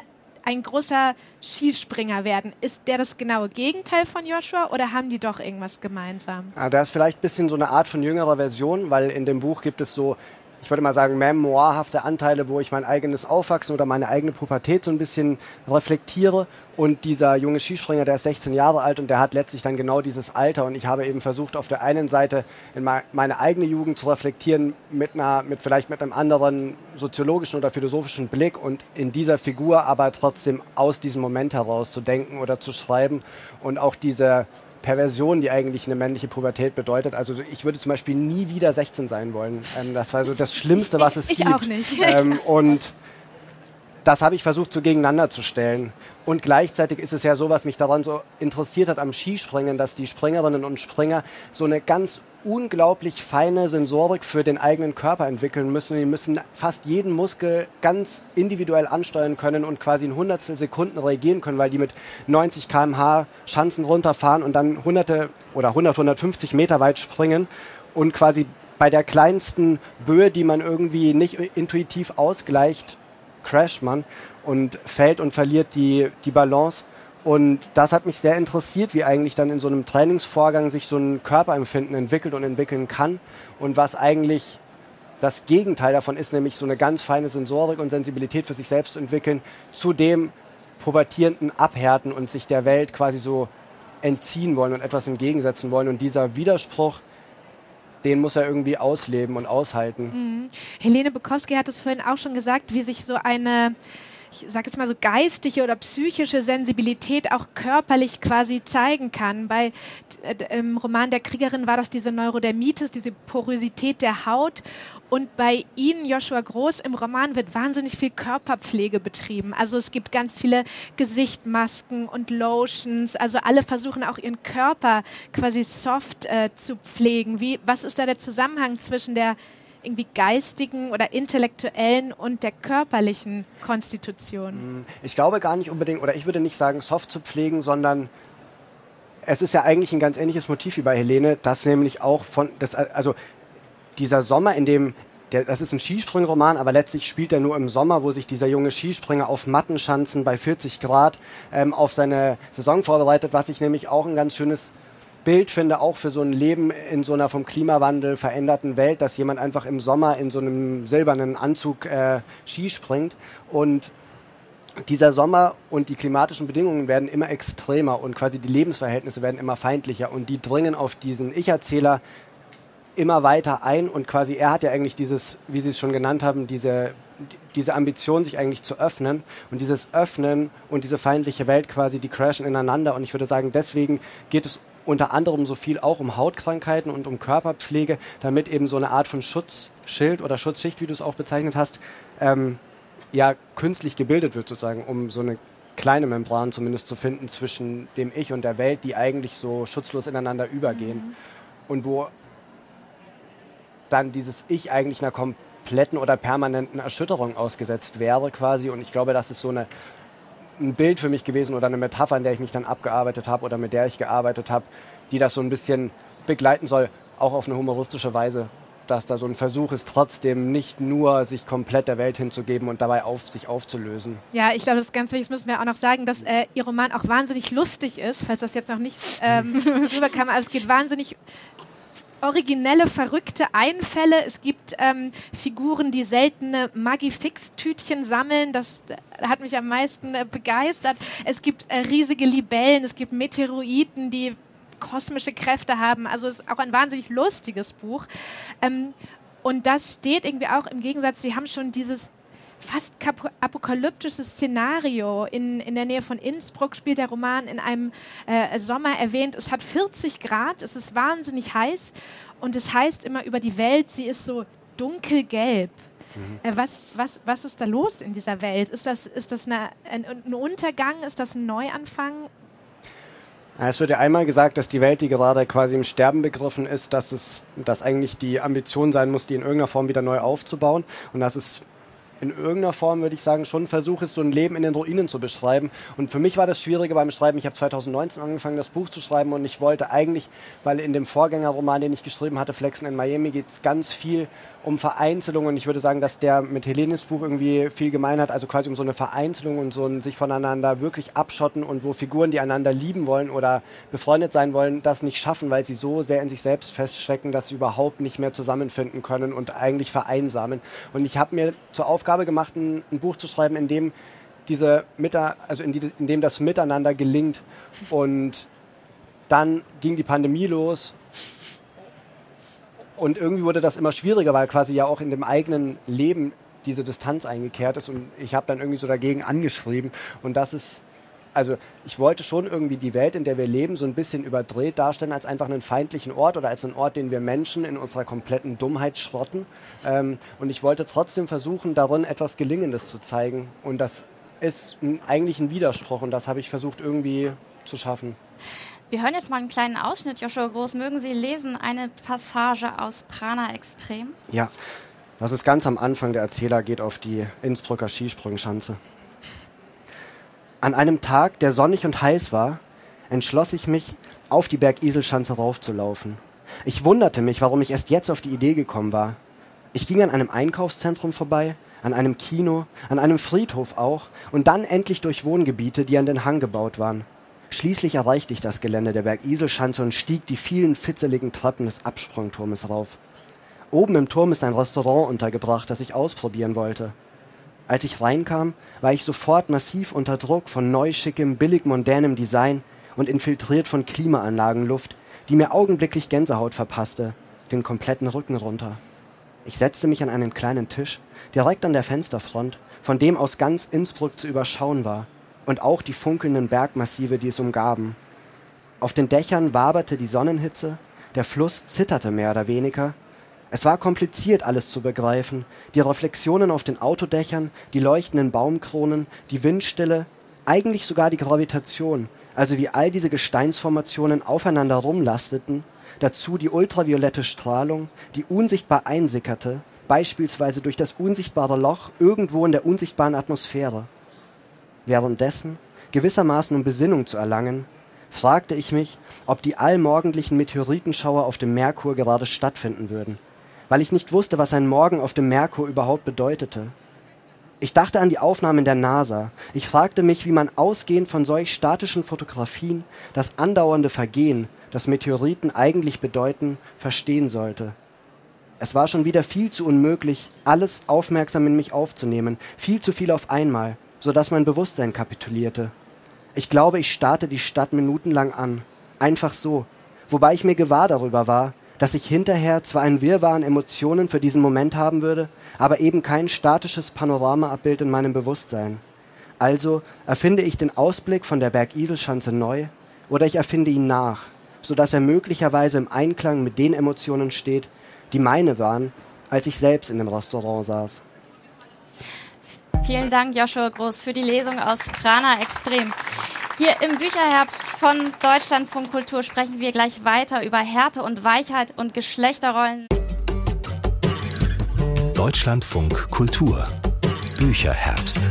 S3: ein großer Skispringer werden. Ist der das genaue Gegenteil von Joshua oder haben die doch irgendwas gemeinsam?
S4: Ah, da ist vielleicht ein bisschen so eine Art von jüngerer Version, weil in dem Buch gibt es so ich würde mal sagen, memoirhafte Anteile, wo ich mein eigenes Aufwachsen oder meine eigene Pubertät so ein bisschen reflektiere. Und dieser junge Skispringer, der ist 16 Jahre alt und der hat letztlich dann genau dieses Alter. Und ich habe eben versucht, auf der einen Seite in meine eigene Jugend zu reflektieren, mit einer, mit vielleicht mit einem anderen soziologischen oder philosophischen Blick und in dieser Figur aber trotzdem aus diesem Moment heraus zu denken oder zu schreiben und auch diese Perversion, die eigentlich eine männliche Pubertät bedeutet. Also ich würde zum Beispiel nie wieder 16 sein wollen. Ähm, das war so das Schlimmste, was es
S3: ich,
S4: ich
S3: gibt. Auch nicht.
S4: Ähm, und das habe ich versucht so gegeneinander zu stellen. Und gleichzeitig ist es ja so, was mich daran so interessiert hat am Skispringen, dass die Springerinnen und Springer so eine ganz unglaublich feine Sensorik für den eigenen Körper entwickeln müssen. Die müssen fast jeden Muskel ganz individuell ansteuern können und quasi in hundertstel Sekunden reagieren können, weil die mit 90 km/h Schanzen runterfahren und dann hunderte oder 100, 150 Meter weit springen und quasi bei der kleinsten Böe, die man irgendwie nicht intuitiv ausgleicht, crasht man und fällt und verliert die, die Balance. Und das hat mich sehr interessiert, wie eigentlich dann in so einem Trainingsvorgang sich so ein Körperempfinden entwickelt und entwickeln kann und was eigentlich das Gegenteil davon ist, nämlich so eine ganz feine Sensorik und Sensibilität für sich selbst zu entwickeln, zu dem pubertierenden Abhärten und sich der Welt quasi so entziehen wollen und etwas entgegensetzen wollen. Und dieser Widerspruch, den muss er irgendwie ausleben und aushalten.
S3: Mhm. Helene Bukowski hat es vorhin auch schon gesagt, wie sich so eine ich sage jetzt mal so geistige oder psychische Sensibilität auch körperlich quasi zeigen kann. Bei äh, im Roman der Kriegerin war das diese Neurodermitis, diese Porosität der Haut. Und bei Ihnen, Joshua Groß, im Roman wird wahnsinnig viel Körperpflege betrieben. Also es gibt ganz viele Gesichtmasken und Lotions. Also alle versuchen auch ihren Körper quasi soft äh, zu pflegen. Wie, was ist da der Zusammenhang zwischen der irgendwie geistigen oder intellektuellen und der körperlichen Konstitution?
S4: Ich glaube gar nicht unbedingt, oder ich würde nicht sagen, soft zu pflegen, sondern es ist ja eigentlich ein ganz ähnliches Motiv wie bei Helene, das nämlich auch von, das, also dieser Sommer, in dem, der, das ist ein Skisprüngroman, aber letztlich spielt er nur im Sommer, wo sich dieser junge Skispringer auf Mattenschanzen bei 40 Grad ähm, auf seine Saison vorbereitet, was ich nämlich auch ein ganz schönes Bild finde, auch für so ein Leben in so einer vom Klimawandel veränderten Welt, dass jemand einfach im Sommer in so einem silbernen Anzug äh, Ski springt. Und dieser Sommer und die klimatischen Bedingungen werden immer extremer und quasi die Lebensverhältnisse werden immer feindlicher. Und die dringen auf diesen Ich-Erzähler immer weiter ein. Und quasi er hat ja eigentlich dieses, wie Sie es schon genannt haben, diese, diese Ambition, sich eigentlich zu öffnen. Und dieses Öffnen und diese feindliche Welt quasi, die crashen ineinander. Und ich würde sagen, deswegen geht es unter anderem so viel auch um Hautkrankheiten und um Körperpflege, damit eben so eine Art von Schutzschild oder Schutzschicht, wie du es auch bezeichnet hast, ähm, ja künstlich gebildet wird sozusagen, um so eine kleine Membran zumindest zu finden zwischen dem Ich und der Welt, die eigentlich so schutzlos ineinander übergehen. Mhm. Und wo dann dieses Ich eigentlich einer kompletten oder permanenten Erschütterung ausgesetzt wäre quasi. Und ich glaube, das ist so eine, ein Bild für mich gewesen oder eine Metapher, in der ich mich dann abgearbeitet habe oder mit der ich gearbeitet habe, die das so ein bisschen begleiten soll, auch auf eine humoristische Weise dass da so ein Versuch ist, trotzdem nicht nur sich komplett der Welt hinzugeben und dabei auf sich aufzulösen.
S3: Ja, ich glaube, das ist ganz wichtig, das müssen wir auch noch sagen, dass äh, Ihr Roman auch wahnsinnig lustig ist, falls das jetzt noch nicht ähm, rüberkam, aber es geht wahnsinnig originelle, verrückte Einfälle. Es gibt ähm, Figuren, die seltene Magifix-Tütchen sammeln. Das äh, hat mich am meisten äh, begeistert. Es gibt äh, riesige Libellen, es gibt Meteoroiden, die kosmische Kräfte haben. Also es ist auch ein wahnsinnig lustiges Buch. Ähm, und das steht irgendwie auch im Gegensatz, sie haben schon dieses fast apokalyptisches Szenario. In, in der Nähe von Innsbruck spielt der Roman in einem äh, Sommer erwähnt. Es hat 40 Grad, es ist wahnsinnig heiß und es heißt immer über die Welt, sie ist so dunkelgelb. Mhm. Äh, was, was, was ist da los in dieser Welt? Ist das, ist das eine, ein, ein Untergang? Ist das ein Neuanfang?
S4: Es wird ja einmal gesagt, dass die Welt, die gerade quasi im Sterben begriffen ist, dass es, dass eigentlich die Ambition sein muss, die in irgendeiner Form wieder neu aufzubauen. Und dass es in irgendeiner Form, würde ich sagen, schon ein Versuch so ein Leben in den Ruinen zu beschreiben. Und für mich war das Schwierige beim Schreiben. Ich habe 2019 angefangen, das Buch zu schreiben und ich wollte eigentlich, weil in dem Vorgängerroman, den ich geschrieben hatte, Flexen in Miami, geht es ganz viel um Vereinzelung. Und ich würde sagen, dass der mit Helenes Buch irgendwie viel gemein hat, also quasi um so eine Vereinzelung und so ein sich voneinander wirklich abschotten und wo Figuren, die einander lieben wollen oder befreundet sein wollen, das nicht schaffen, weil sie so sehr in sich selbst feststecken, dass sie überhaupt nicht mehr zusammenfinden können und eigentlich vereinsamen. Und ich habe mir zur Aufgabe gemacht, ein, ein, Buch zu schreiben, in dem diese Mita also in, die, in dem das Miteinander gelingt. Und dann ging die Pandemie los und irgendwie wurde das immer schwieriger, weil quasi ja auch in dem eigenen Leben diese Distanz eingekehrt ist. Und ich habe dann irgendwie so dagegen angeschrieben. Und das ist, also ich wollte schon irgendwie die Welt, in der wir leben, so ein bisschen überdreht darstellen als einfach einen feindlichen Ort oder als einen Ort, den wir Menschen in unserer kompletten Dummheit schrotten. Ähm, und ich wollte trotzdem versuchen, darin etwas Gelingendes zu zeigen. Und das ist eigentlich ein Widerspruch und das habe ich versucht irgendwie zu schaffen.
S2: Wir hören jetzt mal einen kleinen Ausschnitt, Joshua Groß. Mögen Sie lesen eine Passage aus Prana Extrem?
S4: Ja, das ist ganz am Anfang. Der Erzähler geht auf die Innsbrucker Skisprungschanze. An einem Tag, der sonnig und heiß war, entschloss ich mich, auf die Bergiselschanze raufzulaufen. Ich wunderte mich, warum ich erst jetzt auf die Idee gekommen war. Ich ging an einem Einkaufszentrum vorbei, an einem Kino, an einem Friedhof auch und dann endlich durch Wohngebiete, die an den Hang gebaut waren. Schließlich erreichte ich das Gelände der Bergiselschanze und stieg die vielen fitzeligen Treppen des Absprungturmes rauf. Oben im Turm ist ein Restaurant untergebracht, das ich ausprobieren wollte. Als ich reinkam, war ich sofort massiv unter Druck von neuschickem, billig mondänem Design und infiltriert von Klimaanlagenluft, die mir augenblicklich Gänsehaut verpasste, den kompletten Rücken runter. Ich setzte mich an einen kleinen Tisch, direkt an der Fensterfront, von dem aus ganz Innsbruck zu überschauen war – und auch die funkelnden Bergmassive, die es umgaben. Auf den Dächern waberte die Sonnenhitze, der Fluss zitterte mehr oder weniger. Es war kompliziert, alles zu begreifen. Die Reflexionen auf den Autodächern, die leuchtenden Baumkronen, die Windstille, eigentlich sogar die Gravitation, also wie all diese Gesteinsformationen aufeinander rumlasteten, dazu die ultraviolette Strahlung, die unsichtbar einsickerte, beispielsweise durch das unsichtbare Loch irgendwo in der unsichtbaren Atmosphäre. Währenddessen, gewissermaßen um Besinnung zu erlangen, fragte ich mich, ob die allmorgendlichen Meteoritenschauer auf dem Merkur gerade stattfinden würden, weil ich nicht wusste, was ein Morgen auf dem Merkur überhaupt bedeutete. Ich dachte an die Aufnahmen der NASA. Ich fragte mich, wie man ausgehend von solch statischen Fotografien das andauernde Vergehen, das Meteoriten eigentlich bedeuten, verstehen sollte. Es war schon wieder viel zu unmöglich, alles aufmerksam in mich aufzunehmen, viel zu viel auf einmal, so dass mein Bewusstsein kapitulierte. Ich glaube, ich starrte die Stadt minutenlang an, einfach so, wobei ich mir gewahr darüber war, dass ich hinterher zwar ein Wirrwarr an Emotionen für diesen Moment haben würde, aber eben kein statisches Panoramaabbild in meinem Bewusstsein. Also erfinde ich den Ausblick von der Bergiselschanze neu oder ich erfinde ihn nach, so dass er möglicherweise im Einklang mit den Emotionen steht, die meine waren, als ich selbst in dem Restaurant saß.
S2: Vielen Dank, Joshua Groß, für die Lesung aus Prana Extrem. Hier im Bücherherbst von Deutschlandfunk Kultur sprechen wir gleich weiter über Härte und Weichheit und Geschlechterrollen.
S1: Deutschlandfunk Kultur Bücherherbst.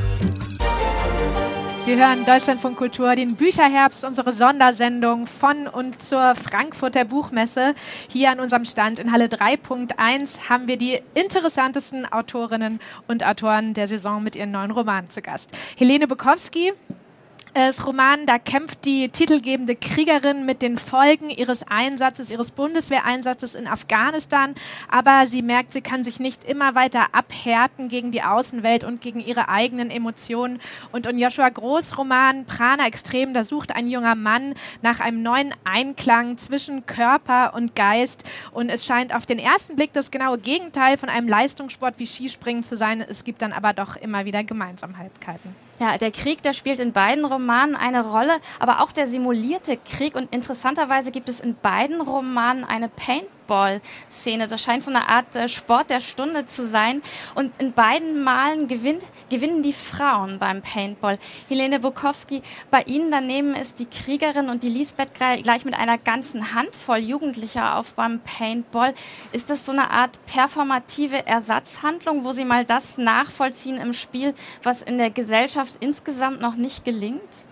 S3: Sie hören Deutschlandfunk Kultur, den Bücherherbst, unsere Sondersendung von und zur Frankfurter Buchmesse. Hier an unserem Stand in Halle 3.1 haben wir die interessantesten Autorinnen und Autoren der Saison mit ihren neuen Romanen zu Gast. Helene Bukowski, das Roman, da kämpft die titelgebende Kriegerin mit den Folgen ihres Einsatzes, ihres Bundeswehreinsatzes in Afghanistan. Aber sie merkt, sie kann sich nicht immer weiter abhärten gegen die Außenwelt und gegen ihre eigenen Emotionen. Und in Joshua Groß Roman Prana Extrem, da sucht ein junger Mann nach einem neuen Einklang zwischen Körper und Geist. Und es scheint auf den ersten Blick das genaue Gegenteil von einem Leistungssport wie Skispringen zu sein. Es gibt dann aber doch immer wieder Gemeinsamkeiten.
S2: Ja, der Krieg, der spielt in beiden Romanen eine Rolle, aber auch der simulierte Krieg. Und interessanterweise gibt es in beiden Romanen eine Paint Football-Szene. Das scheint so eine Art äh, Sport der Stunde zu sein. Und in beiden Malen gewinnt, gewinnen die Frauen beim Paintball. Helene Bukowski, bei Ihnen daneben ist die Kriegerin und die Lisbeth gleich mit einer ganzen Handvoll Jugendlicher auf beim Paintball. Ist das so eine Art performative Ersatzhandlung, wo Sie mal das nachvollziehen im Spiel, was in der Gesellschaft insgesamt noch nicht gelingt?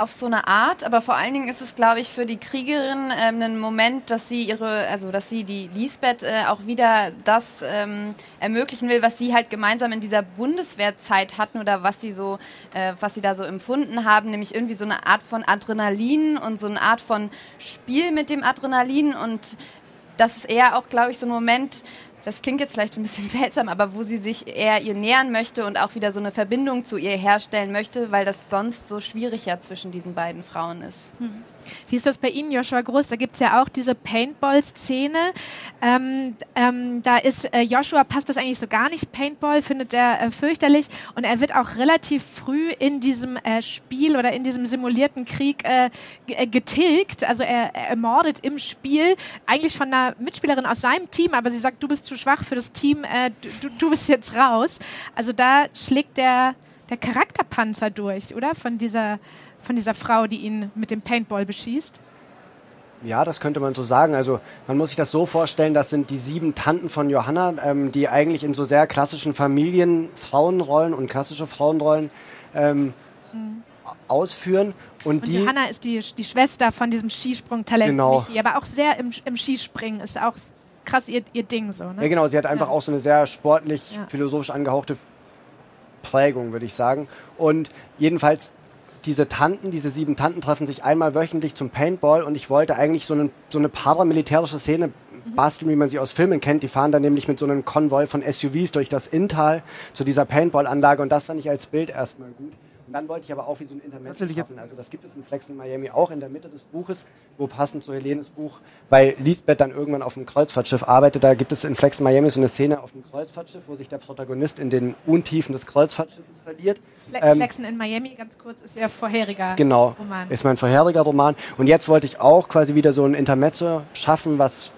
S5: Auf so eine Art, aber vor allen Dingen ist es, glaube ich, für die Kriegerin ähm, ein Moment, dass sie ihre, also dass sie die Lisbeth äh, auch wieder das ähm, ermöglichen will, was sie halt gemeinsam in dieser Bundeswehrzeit hatten oder was sie so, äh, was sie da so empfunden haben, nämlich irgendwie so eine Art von Adrenalin und so eine Art von Spiel mit dem Adrenalin und das ist eher auch, glaube ich, so ein Moment, das klingt jetzt vielleicht ein bisschen seltsam, aber wo sie sich eher ihr nähern möchte und auch wieder so eine Verbindung zu ihr herstellen möchte, weil das sonst so schwierig ja zwischen diesen beiden Frauen ist.
S3: Mhm. Wie ist das bei Ihnen, Joshua Groß? Da gibt es ja auch diese Paintball-Szene. Ähm, ähm, da ist äh, Joshua, passt das eigentlich so gar nicht. Paintball findet er äh, fürchterlich und er wird auch relativ früh in diesem äh, Spiel oder in diesem simulierten Krieg äh, äh, getilgt. Also er, er, ermordet im Spiel eigentlich von einer Mitspielerin aus seinem Team, aber sie sagt, du bist zu schwach für das Team, äh, du, du bist jetzt raus. Also da schlägt der, der Charakterpanzer durch, oder? Von dieser von dieser Frau, die ihn mit dem Paintball beschießt?
S4: Ja, das könnte man so sagen. Also man muss sich das so vorstellen, das sind die sieben Tanten von Johanna, ähm, die eigentlich in so sehr klassischen Familien Frauenrollen und klassische Frauenrollen ähm, mhm. ausführen. Und,
S3: und
S4: die,
S3: Johanna ist die, die Schwester von diesem Skisprungtalent
S4: genau.
S3: Michi, aber auch sehr im, im Skispringen ist auch krass ihr, ihr Ding so. Ne?
S4: Ja genau, sie hat einfach ja. auch so eine sehr sportlich, ja. philosophisch angehauchte Prägung, würde ich sagen. Und jedenfalls diese Tanten, diese sieben Tanten treffen sich einmal wöchentlich zum Paintball und ich wollte eigentlich so, einen, so eine paramilitärische Szene basteln, wie man sie aus Filmen kennt. Die fahren dann nämlich mit so einem Konvoi von SUVs durch das Inntal zu dieser Paintball-Anlage und das fand ich als Bild erstmal gut. Und dann wollte ich aber auch wie so ein Intermezzo schaffen. Also das gibt es in Flex in Miami auch in der Mitte des Buches, wo passend zu Helenes Buch, weil Lisbeth dann irgendwann auf dem Kreuzfahrtschiff arbeitet. Da gibt es in Flex in Miami so eine Szene auf dem Kreuzfahrtschiff, wo sich der Protagonist in den Untiefen des Kreuzfahrtschiffes verliert.
S3: Fle ähm, Flexen in Miami, ganz kurz, ist ja vorheriger
S4: genau,
S3: Roman.
S4: Genau, ist mein vorheriger Roman. Und jetzt wollte ich auch quasi wieder so ein Intermezzo schaffen, was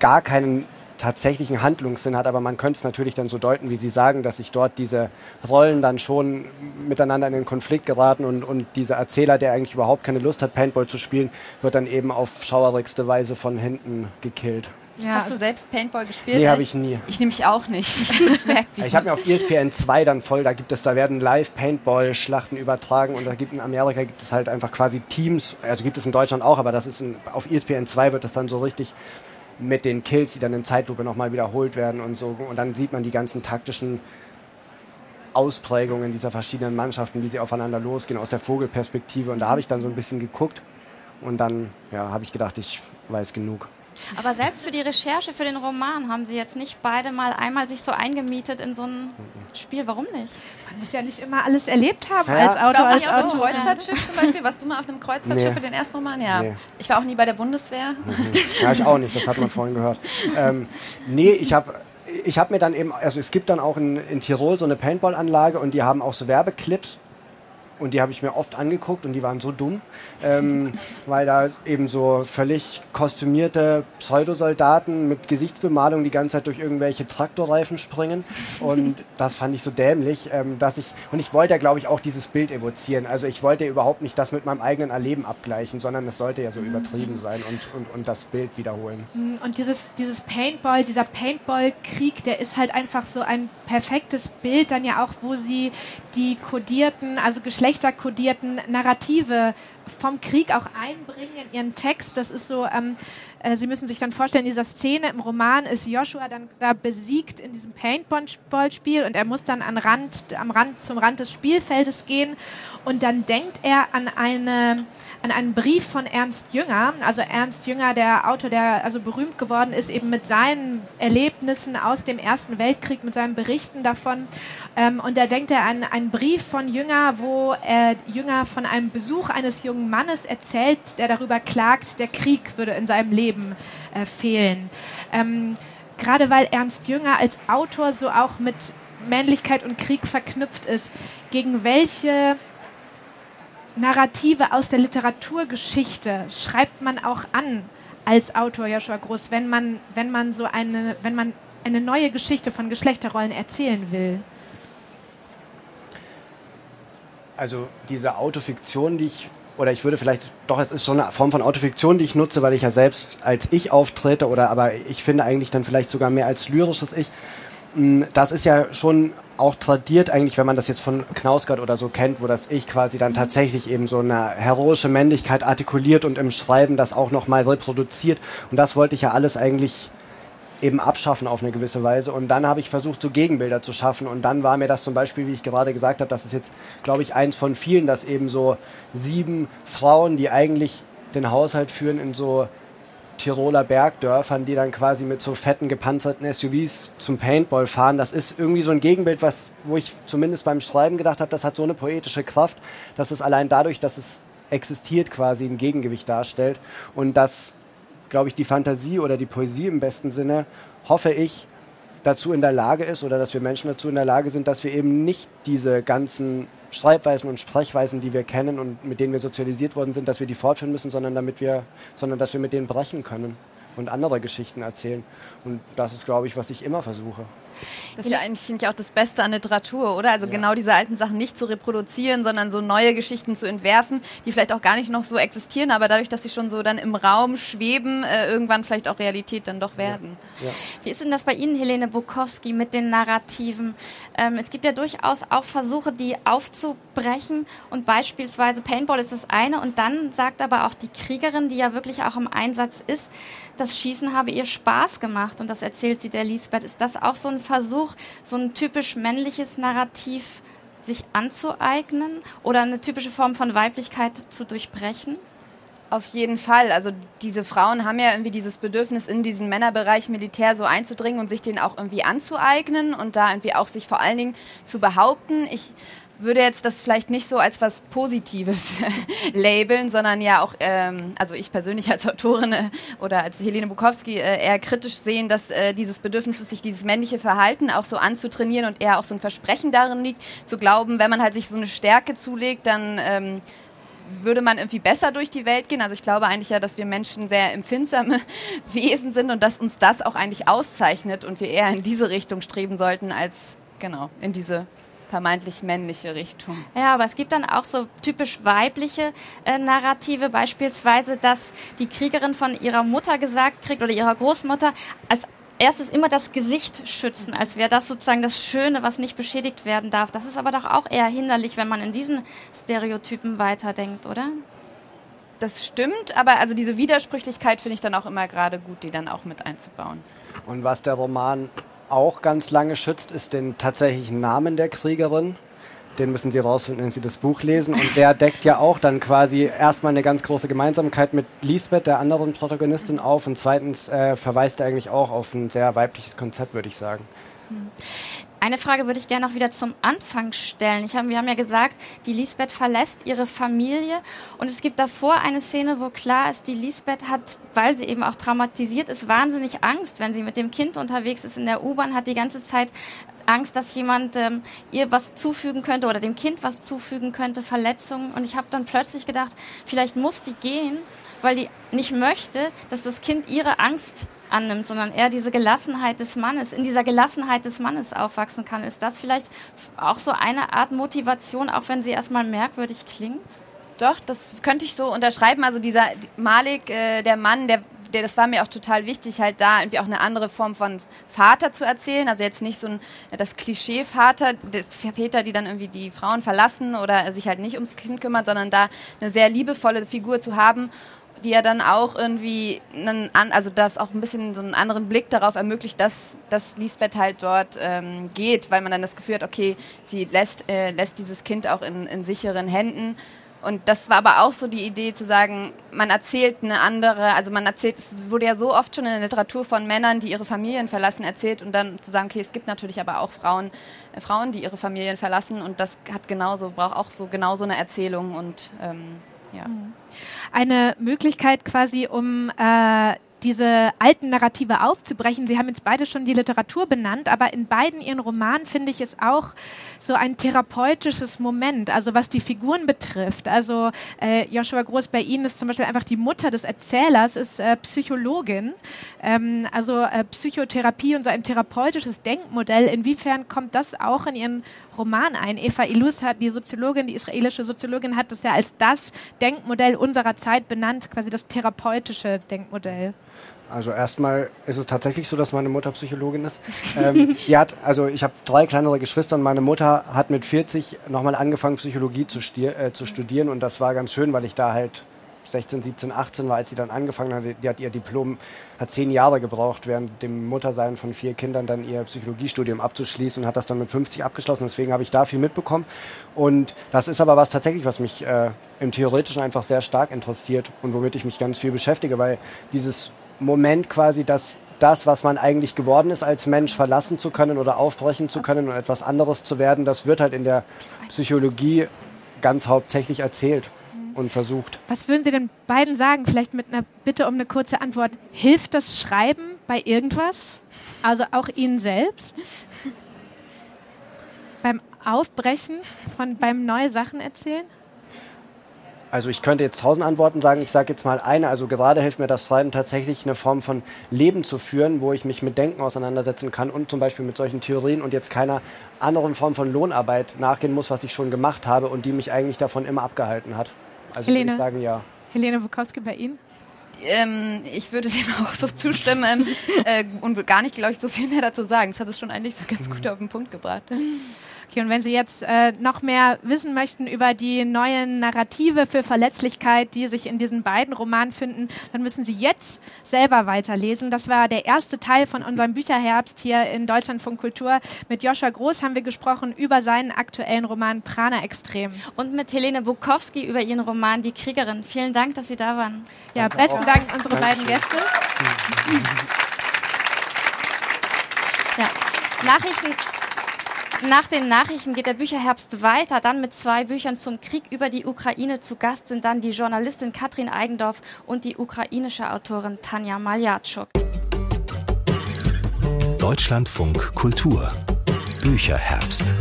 S4: gar keinen tatsächlichen Handlungssinn hat, aber man könnte es natürlich dann so deuten, wie Sie sagen, dass sich dort diese Rollen dann schon miteinander in den Konflikt geraten und, und dieser Erzähler, der eigentlich überhaupt keine Lust hat, Paintball zu spielen, wird dann eben auf schauerigste Weise von hinten gekillt.
S5: Ja, Hast du selbst Paintball gespielt?
S4: Nee, habe ich nie.
S5: Ich nämlich auch nicht.
S4: ich habe mir auf ESPN 2 dann voll, da gibt es, da werden live Paintball-Schlachten übertragen und da gibt in Amerika gibt es halt einfach quasi Teams, also gibt es in Deutschland auch, aber das ist in, auf ESPN 2 wird das dann so richtig mit den Kills, die dann in Zeitlupe nochmal wiederholt werden und so. Und dann sieht man die ganzen taktischen Ausprägungen dieser verschiedenen Mannschaften, wie sie aufeinander losgehen aus der Vogelperspektive. Und da habe ich dann so ein bisschen geguckt und dann ja, habe ich gedacht, ich weiß genug.
S2: Aber selbst für die Recherche für den Roman haben Sie jetzt nicht beide mal einmal sich so eingemietet in so ein Spiel. Warum nicht?
S3: Man muss ja nicht immer alles erlebt haben ja. als Autor.
S5: Als Autor. Auf einem Kreuzfahrtschiff zum Beispiel. Warst du mal auf einem Kreuzfahrtschiff nee. für den ersten Roman? Ja. Nee. Ich war auch nie bei der Bundeswehr.
S4: Mhm. Ja, ich auch nicht. Das hat man vorhin gehört. Ähm, nee, ich habe ich habe mir dann eben, also es gibt dann auch in, in Tirol so eine Paintball-Anlage und die haben auch so Werbeclips und die habe ich mir oft angeguckt und die waren so dumm, ähm, weil da eben so völlig kostümierte Pseudosoldaten mit Gesichtsbemalung die ganze Zeit durch irgendwelche Traktorreifen springen und das fand ich so dämlich, ähm, dass ich und ich wollte ja glaube ich auch dieses Bild evozieren. Also ich wollte überhaupt nicht das mit meinem eigenen Erleben abgleichen, sondern es sollte ja so übertrieben sein und, und, und das Bild wiederholen.
S3: Mm, und dieses, dieses Paintball, dieser Paintball-Krieg, der ist halt einfach so ein perfektes Bild dann ja auch, wo sie die kodierten, also geschlechterkodierten Narrative vom Krieg auch einbringen in ihren Text. Das ist so, ähm, äh, Sie müssen sich dann vorstellen, in dieser Szene im Roman ist Joshua dann da besiegt in diesem Paintball-Spiel und er muss dann an Rand, am Rand, zum Rand des Spielfeldes gehen und dann denkt er an eine an einen Brief von Ernst Jünger. Also Ernst Jünger, der Autor, der also berühmt geworden ist, eben mit seinen Erlebnissen aus dem Ersten Weltkrieg, mit seinen Berichten davon. Ähm, und da denkt er an einen Brief von Jünger, wo äh, Jünger von einem Besuch eines jungen Mannes erzählt, der darüber klagt, der Krieg würde in seinem Leben äh, fehlen. Ähm, gerade weil Ernst Jünger als Autor so auch mit Männlichkeit und Krieg verknüpft ist, gegen welche Narrative aus der Literaturgeschichte schreibt man auch an als Autor Joshua Groß, wenn man, wenn man so eine, wenn man eine neue Geschichte von Geschlechterrollen erzählen will?
S4: Also diese Autofiktion, die ich, oder ich würde vielleicht, doch, es ist schon eine Form von Autofiktion, die ich nutze, weil ich ja selbst als Ich auftrete oder aber ich finde eigentlich dann vielleicht sogar mehr als lyrisches Ich. Mm, das ist ja schon auch tradiert eigentlich, wenn man das jetzt von Knausgard oder so kennt, wo das Ich quasi dann tatsächlich eben so eine heroische Männlichkeit artikuliert und im Schreiben das auch nochmal reproduziert. Und das wollte ich ja alles eigentlich eben abschaffen auf eine gewisse Weise. Und dann habe ich versucht, so Gegenbilder zu schaffen. Und dann war mir das zum Beispiel, wie ich gerade gesagt habe, das ist jetzt, glaube ich, eins von vielen, dass eben so sieben Frauen, die eigentlich den Haushalt führen, in so Tiroler Bergdörfern, die dann quasi mit so fetten gepanzerten SUVs zum Paintball fahren. Das ist irgendwie so ein Gegenbild, was, wo ich zumindest beim Schreiben gedacht habe, das hat so eine poetische Kraft, dass es allein dadurch, dass es existiert, quasi ein Gegengewicht darstellt. Und dass, glaube ich, die Fantasie oder die Poesie im besten Sinne, hoffe ich, dazu in der Lage ist oder dass wir Menschen dazu in der Lage sind, dass wir eben nicht diese ganzen Schreibweisen und Sprechweisen, die wir kennen und mit denen wir sozialisiert worden sind, dass wir die fortführen müssen, sondern damit wir, sondern dass wir mit denen brechen können und andere Geschichten erzählen. Und das ist, glaube ich, was ich immer versuche.
S5: Das ist ja eigentlich, finde ich, auch das Beste an Literatur, oder? Also ja. genau diese alten Sachen nicht zu reproduzieren, sondern so neue Geschichten zu entwerfen, die vielleicht auch gar nicht noch so existieren, aber dadurch, dass sie schon so dann im Raum schweben, äh, irgendwann vielleicht auch Realität dann doch werden.
S2: Ja. Ja. Wie ist denn das bei Ihnen, Helene Bukowski, mit den Narrativen? Ähm, es gibt ja durchaus auch Versuche, die aufzubrechen und beispielsweise Paintball ist das eine und dann sagt aber auch die Kriegerin, die ja wirklich auch im Einsatz ist, das Schießen habe ihr Spaß gemacht und das erzählt sie der Lisbeth. Ist das auch so ein Versuch, so ein typisch männliches Narrativ sich anzueignen oder eine typische Form von Weiblichkeit zu durchbrechen?
S5: Auf jeden Fall. Also diese Frauen haben ja irgendwie dieses Bedürfnis, in diesen Männerbereich Militär so einzudringen und sich den auch irgendwie anzueignen und da irgendwie auch sich vor allen Dingen zu behaupten. Ich würde jetzt das vielleicht nicht so als was Positives labeln, sondern ja auch, ähm, also ich persönlich als Autorin äh, oder als Helene Bukowski äh, eher kritisch sehen, dass äh, dieses Bedürfnis ist, sich dieses männliche Verhalten auch so anzutrainieren und eher auch so ein Versprechen darin liegt, zu glauben, wenn man halt sich so eine Stärke zulegt, dann ähm, würde man irgendwie besser durch die Welt gehen. Also ich glaube eigentlich ja, dass wir Menschen sehr empfindsame Wesen sind und dass uns das auch eigentlich auszeichnet und wir eher in diese Richtung streben sollten als genau in diese vermeintlich männliche Richtung.
S2: Ja, aber es gibt dann auch so typisch weibliche äh, Narrative, beispielsweise, dass die Kriegerin von ihrer Mutter gesagt kriegt oder ihrer Großmutter, als erstes immer das Gesicht schützen, als wäre das sozusagen das Schöne, was nicht beschädigt werden darf. Das ist aber doch auch eher hinderlich, wenn man in diesen Stereotypen weiterdenkt, oder?
S5: Das stimmt, aber also diese Widersprüchlichkeit finde ich dann auch immer gerade gut, die dann auch mit einzubauen.
S4: Und was der Roman auch ganz lange schützt, ist den tatsächlichen Namen der Kriegerin den müssen Sie rausfinden, wenn Sie das Buch lesen. Und der deckt ja auch dann quasi erstmal eine ganz große Gemeinsamkeit mit Lisbeth, der anderen Protagonistin, auf. Und zweitens äh, verweist er eigentlich auch auf ein sehr weibliches Konzept, würde ich sagen.
S2: Hm. Eine Frage würde ich gerne noch wieder zum Anfang stellen. Ich hab, wir haben ja gesagt, die Lisbeth verlässt ihre Familie und es gibt davor eine Szene, wo klar ist, die Lisbeth hat, weil sie eben auch traumatisiert ist, wahnsinnig Angst, wenn sie mit dem Kind unterwegs ist in der U-Bahn, hat die ganze Zeit Angst, dass jemand ähm, ihr was zufügen könnte oder dem Kind was zufügen könnte, Verletzungen. Und ich habe dann plötzlich gedacht, vielleicht muss die gehen, weil die nicht möchte, dass das Kind ihre Angst annimmt, sondern eher diese Gelassenheit des Mannes, in dieser Gelassenheit des Mannes aufwachsen kann. Ist das vielleicht auch so eine Art Motivation, auch wenn sie erstmal merkwürdig klingt?
S5: Doch, das könnte ich so unterschreiben. Also dieser Malik, äh, der Mann, der der, das war mir auch total wichtig, halt da irgendwie auch eine andere Form von Vater zu erzählen. Also jetzt nicht so ein, das Klischee Vater, Väter, die dann irgendwie die Frauen verlassen oder sich halt nicht ums Kind kümmern, sondern da eine sehr liebevolle Figur zu haben, die ja dann auch irgendwie, einen, also das auch ein bisschen so einen anderen Blick darauf ermöglicht, dass, dass Lisbeth halt dort ähm, geht, weil man dann das Gefühl hat, okay, sie lässt, äh, lässt dieses Kind auch in, in sicheren Händen und das war aber auch so die Idee zu sagen, man erzählt eine andere, also man erzählt, es wurde ja so oft schon in der Literatur von Männern, die ihre Familien verlassen, erzählt und dann zu sagen, okay, es gibt natürlich aber auch Frauen, äh, Frauen, die ihre Familien verlassen und das hat genauso, braucht auch so genauso eine Erzählung und ähm, ja. Mhm.
S3: Eine Möglichkeit quasi, um äh, diese alten Narrative aufzubrechen. Sie haben jetzt beide schon die Literatur benannt, aber in beiden ihren Romanen finde ich es auch so ein therapeutisches Moment, also was die Figuren betrifft. Also äh, Joshua Groß bei Ihnen ist zum Beispiel einfach die Mutter des Erzählers, ist äh, Psychologin, ähm, also äh, Psychotherapie und so ein therapeutisches Denkmodell. Inwiefern kommt das auch in Ihren Roman ein? Eva Ilus hat, die Soziologin, die israelische Soziologin, hat das ja als das Denkmodell unserer Zeit benannt, quasi das therapeutische Denkmodell.
S4: Also erstmal ist es tatsächlich so, dass meine Mutter Psychologin ist. ähm, hat, also ich habe drei kleinere Geschwister und meine Mutter hat mit 40 nochmal angefangen, Psychologie zu, äh, zu, studieren und das war ganz schön, weil ich da halt 16, 17, 18 war, als sie dann angefangen hat. Die hat ihr Diplom, hat zehn Jahre gebraucht, während dem Muttersein von vier Kindern dann ihr Psychologiestudium abzuschließen und hat das dann mit 50 abgeschlossen. Deswegen habe ich da viel mitbekommen. Und das ist aber was tatsächlich, was mich äh, im Theoretischen einfach sehr stark interessiert und womit ich mich ganz viel beschäftige, weil dieses Moment quasi, dass das, was man eigentlich geworden ist, als Mensch verlassen zu können oder aufbrechen zu können und etwas anderes zu werden, das wird halt in der Psychologie ganz hauptsächlich erzählt und versucht.
S3: Was würden Sie den beiden sagen? Vielleicht mit einer Bitte um eine kurze Antwort. Hilft das Schreiben bei irgendwas? Also auch Ihnen selbst? beim Aufbrechen von beim neue Sachen erzählen?
S4: Also ich könnte jetzt tausend Antworten sagen, ich sage jetzt mal eine. Also gerade hilft mir das Schreiben tatsächlich eine Form von Leben zu führen, wo ich mich mit Denken auseinandersetzen kann und zum Beispiel mit solchen Theorien und jetzt keiner anderen Form von Lohnarbeit nachgehen muss, was ich schon gemacht habe und die mich eigentlich davon immer abgehalten hat. Also Helene, würde ich sagen, ja.
S3: Helene Bukowski bei Ihnen?
S5: Ähm, ich würde dem auch so zustimmen äh, und gar nicht, glaube ich, so viel mehr dazu sagen. Das hat es schon eigentlich so ganz gut auf den Punkt gebracht.
S3: Okay, und wenn Sie jetzt äh, noch mehr wissen möchten über die neuen Narrative für Verletzlichkeit, die sich in diesen beiden Romanen finden, dann müssen Sie jetzt selber weiterlesen. Das war der erste Teil von unserem Bücherherbst hier in Deutschlandfunk Kultur. Mit Joscha Groß haben wir gesprochen über seinen aktuellen Roman Prana Extrem.
S2: Und mit Helene Bukowski über ihren Roman Die Kriegerin. Vielen Dank, dass Sie da waren.
S3: Ja, Danke besten auch. Dank unsere Danke. beiden Gäste.
S2: Ja. Nachrichten nach den Nachrichten geht der Bücherherbst weiter. Dann mit zwei Büchern zum Krieg über die Ukraine. Zu Gast sind dann die Journalistin Katrin Eigendorf und die ukrainische Autorin Tanja Maljatschuk.
S1: Deutschlandfunk Kultur Bücherherbst